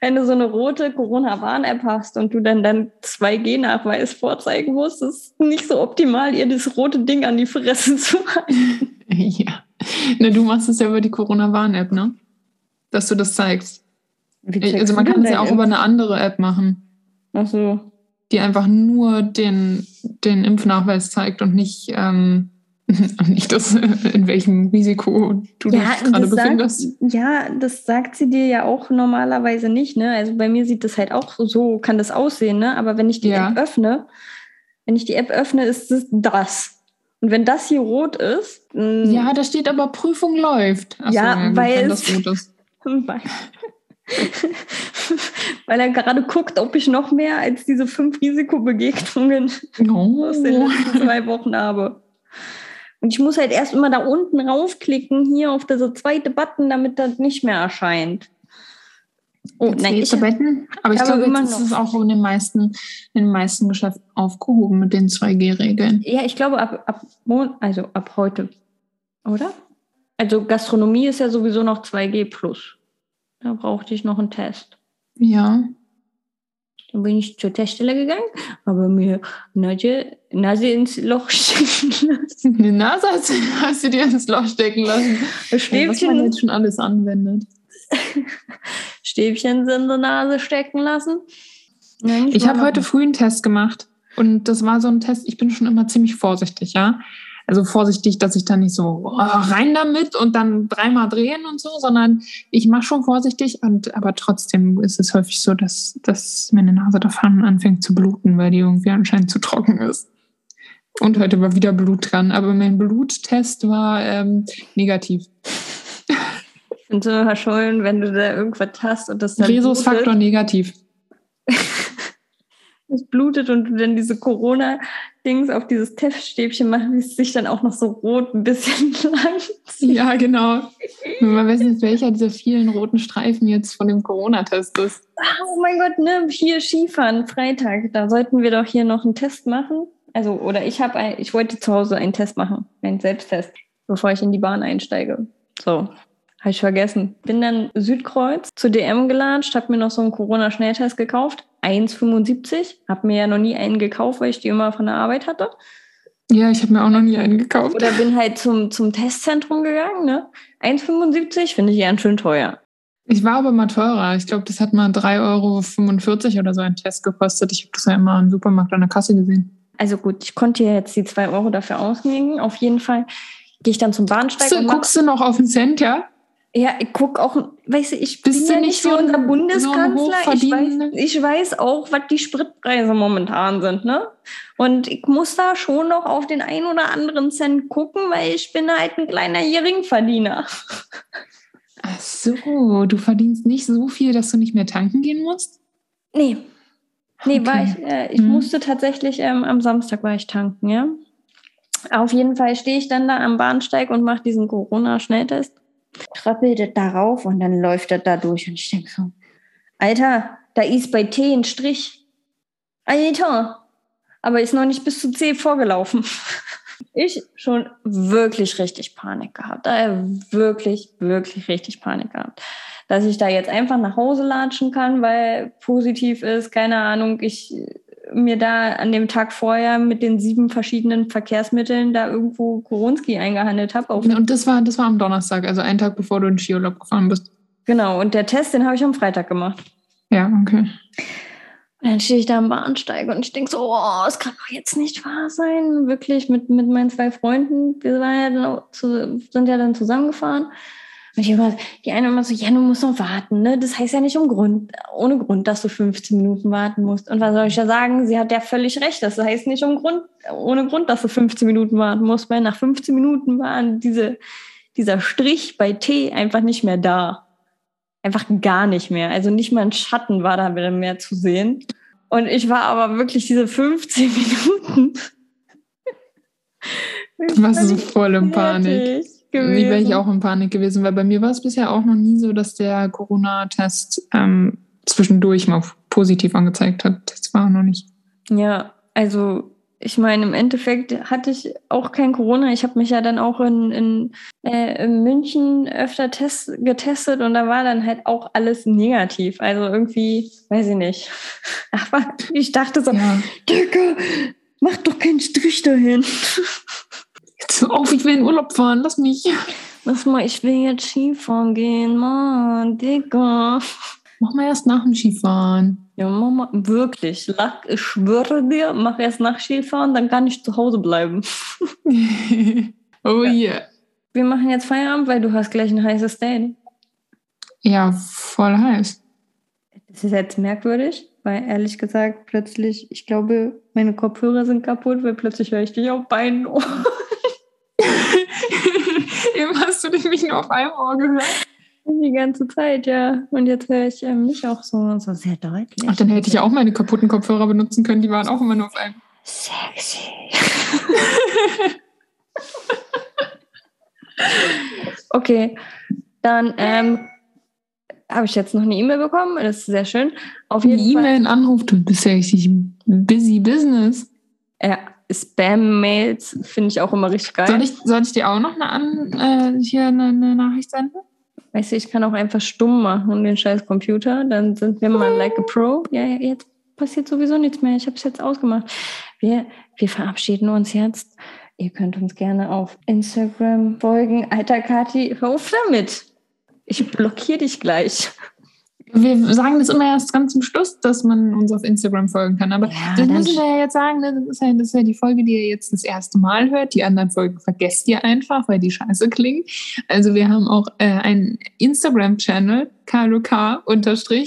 Speaker 3: wenn du so eine rote Corona-Warn-App hast und du dann dann 2G-Nachweis vorzeigen musst, ist nicht so optimal, ihr das rote Ding an die Fresse zu halten.
Speaker 2: Ja. Na, du machst es ja über die Corona-Warn-App, ne? Dass du das zeigst.
Speaker 3: Wie
Speaker 2: Also man kann es ja auch über eine andere App machen,
Speaker 3: Ach so.
Speaker 2: Die einfach nur den, den Impfnachweis zeigt und nicht, ähm, nicht das, in welchem Risiko du dich gerade befindest.
Speaker 3: sagt, ja, das sagt sie dir ja auch normalerweise nicht, ne? Also bei mir sieht das halt auch so, kann das aussehen, ne? Aber wenn ich die
Speaker 2: Ja.
Speaker 3: App öffne, wenn ich die App öffne, ist es das. Und wenn das hier rot ist,
Speaker 2: Ja, da steht aber Prüfung läuft. Ach so,
Speaker 3: Ja,
Speaker 2: gut,
Speaker 3: weil es-
Speaker 2: das rot ist.
Speaker 3: weil, weil er gerade guckt, ob ich noch mehr als diese fünf Risikobegegnungen
Speaker 2: Oh.
Speaker 3: aus den letzten zwei Wochen habe. Und ich muss halt erst immer da unten raufklicken, hier auf diese zweite Button, damit das nicht mehr erscheint. Oh, nein, ich,
Speaker 2: Betten. Aber ich
Speaker 3: aber
Speaker 2: glaube, jetzt ist
Speaker 3: noch.
Speaker 2: es auch in den meisten, in den meisten Geschäften aufgehoben mit den 2G-Regeln.
Speaker 3: ja, ich glaube ab, ab, also ab heute, oder? Also Gastronomie ist ja sowieso noch 2G plus. Da brauchte ich noch einen Test.
Speaker 2: Ja.
Speaker 3: Dann bin ich zur Teststelle gegangen, habe mir Nase, Nase ins Loch stecken lassen.
Speaker 2: Die Nase hast, du- hast du dir ins Loch stecken lassen.
Speaker 3: Das
Speaker 2: Was man
Speaker 3: Stäbchen,
Speaker 2: jetzt schon alles anwendet.
Speaker 3: Stäbchen in die Nase stecken lassen. Nein,
Speaker 2: Ich habe heute früh einen Test gemacht und das war so ein Test, ich bin schon immer ziemlich vorsichtig, ja. Also vorsichtig, dass ich da nicht so oh, rein damit und dann dreimal drehen und so, sondern ich mache schon vorsichtig und aber trotzdem ist es häufig so, dass, dass meine Nase davon anfängt zu bluten, weil die irgendwie anscheinend zu trocken ist. Und heute war wieder Blut dran, aber mein Bluttest war ähm, negativ.
Speaker 3: Ich finde es immer schön, wenn du da irgendwas hast und das dann
Speaker 2: Rhesusfaktor
Speaker 3: blutet,
Speaker 2: negativ.
Speaker 3: Es blutet und du dann diese Corona-Dings auf dieses Teststäbchen machst, wie es sich dann auch noch so rot ein bisschen lang zieht.
Speaker 2: Ja, genau. Man weiß nicht, welcher dieser vielen roten Streifen jetzt von dem Corona-Test ist.
Speaker 3: Oh mein Gott, ne, hier Skifahren, Freitag, da sollten wir doch hier noch einen Test machen. Also, oder ich habe, ich wollte zu Hause einen Test machen, einen Selbsttest, bevor ich in die Bahn einsteige. So, habe ich vergessen. Bin dann Südkreuz zu DM gelatscht, habe mir noch so einen Corona-Schnelltest gekauft. 1,75. Habe mir ja noch nie einen gekauft, weil ich die immer von der Arbeit hatte.
Speaker 2: Ja, ich habe mir auch noch nie einen gekauft.
Speaker 3: Oder bin halt zum, zum Testzentrum gegangen, ne? 1,75 finde ich ganz schön teuer.
Speaker 2: Ich war aber mal teurer. Ich glaube, das hat mal 3,45 Euro oder so ein Test gekostet. Ich habe das ja immer im Supermarkt an der Kasse gesehen.
Speaker 3: Also gut, ich konnte ja jetzt die 2 Euro dafür ausgeben. Auf jeden Fall gehe ich dann zum Bahnsteig mach,
Speaker 2: guckst du noch auf den Cent, ja?
Speaker 3: Ja, ich guck auch, weißt du, ich
Speaker 2: Bist
Speaker 3: bin
Speaker 2: du
Speaker 3: ja
Speaker 2: nicht so
Speaker 3: unser
Speaker 2: so
Speaker 3: Bundeskanzler. ich, weiß, ich weiß auch, was die Spritpreise momentan sind, ne? Und ich muss da schon noch auf den ein oder anderen Cent gucken, weil ich bin halt ein kleiner Geringverdiener.
Speaker 2: Ach so, du verdienst nicht so viel, dass du nicht mehr tanken gehen musst?
Speaker 3: Nee. Nee,
Speaker 2: Okay.
Speaker 3: war ich, äh, ich
Speaker 2: Mhm.
Speaker 3: musste tatsächlich, ähm, am Samstag war ich tanken, ja. Auf jeden Fall stehe ich dann da am Bahnsteig und mache diesen Corona-Schnelltest. Trappelt das darauf und dann läuft das da durch. Und ich denke so, Alter, da ist bei T ein Strich. Alter, aber ist noch nicht bis zu C vorgelaufen. Ich schon wirklich richtig Panik gehabt. Da wirklich, wirklich richtig Panik gehabt. Dass ich da jetzt einfach nach Hause latschen kann, weil positiv ist, keine Ahnung, ich mir da an dem Tag vorher mit den sieben verschiedenen Verkehrsmitteln da irgendwo Koronski eingehandelt habe.
Speaker 2: Und das war, das war am Donnerstag, also einen Tag bevor du in Skiurlaub gefahren bist.
Speaker 3: Genau, und der Test, den habe ich am Freitag gemacht.
Speaker 2: Ja, okay.
Speaker 3: Und dann stehe ich da am Bahnsteig und ich denke so, oh, es kann doch jetzt nicht wahr sein. Wirklich mit, mit meinen zwei Freunden, wir waren ja dann zu, sind ja dann zusammengefahren. Und ich immer, die eine immer so, ja, du musst noch warten, ne? Das heißt ja nicht um Grund, ohne Grund, dass du 15 Minuten warten musst. Und was soll ich da sagen? Sie hat ja völlig recht. Das heißt nicht um Grund, ohne Grund, dass du 15 Minuten warten musst, weil nach 15 Minuten waren diese, dieser Strich bei T einfach nicht mehr da. Einfach gar nicht mehr. Also nicht mal ein Schatten war da mehr zu sehen. Und ich war aber wirklich diese 15 Minuten.
Speaker 2: Du warst so voll in Panik. Gewesen. Nee, wäre ich auch in Panik gewesen, weil bei mir war es bisher auch noch nie so, dass der Corona-Test ähm, zwischendurch mal positiv angezeigt hat. Das war noch nicht.
Speaker 3: Ja, also ich meine, im Endeffekt hatte ich auch kein Corona. Ich habe mich ja dann auch in, in, äh, in München öfter test, getestet und da war dann halt auch alles negativ. Also irgendwie, weiß ich nicht. Aber ich dachte so, ja. Digga, mach doch keinen Strich dahin.
Speaker 2: Auf, ich will in Urlaub fahren, lass mich.
Speaker 3: Lass mal, ich will jetzt Skifahren gehen, Mann, Digga.
Speaker 2: Mach mal erst nach dem Skifahren.
Speaker 3: Ja, mach mal, wirklich. Ich schwöre dir, mach erst nach Skifahren, dann kann ich zu Hause bleiben.
Speaker 2: oh ja. yeah.
Speaker 3: Wir machen jetzt Feierabend, weil du hast gleich ein heißes Date.
Speaker 2: Ja, voll heiß.
Speaker 3: Das ist jetzt merkwürdig, weil ehrlich gesagt plötzlich, ich glaube, meine Kopfhörer sind kaputt, weil plötzlich höre ich dich auf beiden Ohren.
Speaker 2: Eben hast du mich nur auf einem Ohr gehört.
Speaker 3: Die ganze Zeit, ja. Und jetzt höre ich ähm, mich auch so, so sehr deutlich.
Speaker 2: Ach, dann hätte ich ja auch meine kaputten Kopfhörer benutzen können. Die waren auch immer nur auf einem.
Speaker 3: Sexy. okay, dann ähm, habe ich jetzt noch eine E-Mail bekommen. Das ist sehr schön.
Speaker 2: Auf jeden E-Mail, ein Anruf, du bist ja richtig busy business.
Speaker 3: Ja, Spam-Mails finde ich auch immer richtig geil.
Speaker 2: Soll ich, soll ich dir auch noch eine, An äh, hier eine, eine, Nachricht senden?
Speaker 3: Weißt du, ich kann auch einfach stumm machen, den scheiß Computer. Dann sind wir mal like a pro. Ja, jetzt passiert sowieso nichts mehr. Ich habe es jetzt ausgemacht. Wir, wir verabschieden uns jetzt. Ihr könnt uns gerne auf Instagram folgen. Alter Kati, hör auf damit. Ich blockiere dich gleich.
Speaker 2: Wir sagen das immer erst ganz zum Schluss, dass man uns auf Instagram folgen kann. Aber ja, das müssen wir ja jetzt sagen, ne? das ist, ja, das ist ja die Folge, die ihr jetzt das erste Mal hört. Die anderen Folgen vergesst ihr einfach, weil die scheiße klingen. Also wir haben auch äh, einen Instagram-Channel, klk-podcast.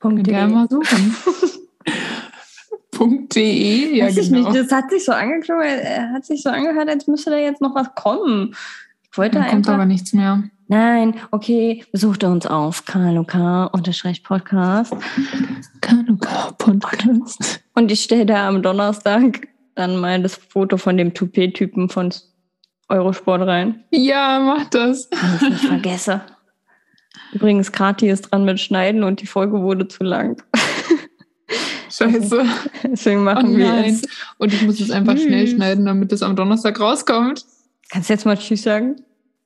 Speaker 2: Könnt ihr mal suchen. .de,
Speaker 3: ja genau. Nicht, das hat sich so angeklungen, hat sich so angehört, als müsste da jetzt noch was kommen.
Speaker 2: Wollte da einfach, kommt aber nichts mehr.
Speaker 3: Nein, okay, besucht uns auf KLOK-Podcast.
Speaker 2: KLOK-Podcast.
Speaker 3: Und ich stelle da am Donnerstag dann mal das Foto von dem Toupet-Typen von Eurosport rein.
Speaker 2: Ja, mach das.
Speaker 3: Wenn ich nicht vergesse. Übrigens, Kati ist dran mit Schneiden und die Folge wurde zu lang.
Speaker 2: Scheiße.
Speaker 3: Deswegen machen oh wir es.
Speaker 2: Und ich muss es einfach schnell schneiden, damit es am Donnerstag rauskommt.
Speaker 3: Kannst du jetzt mal Tschüss sagen?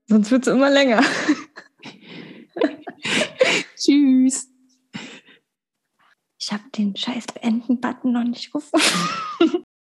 Speaker 3: Sonst wird es immer länger.
Speaker 2: Tschüss.
Speaker 3: Ich habe den scheiß Beenden-Button noch nicht gefunden.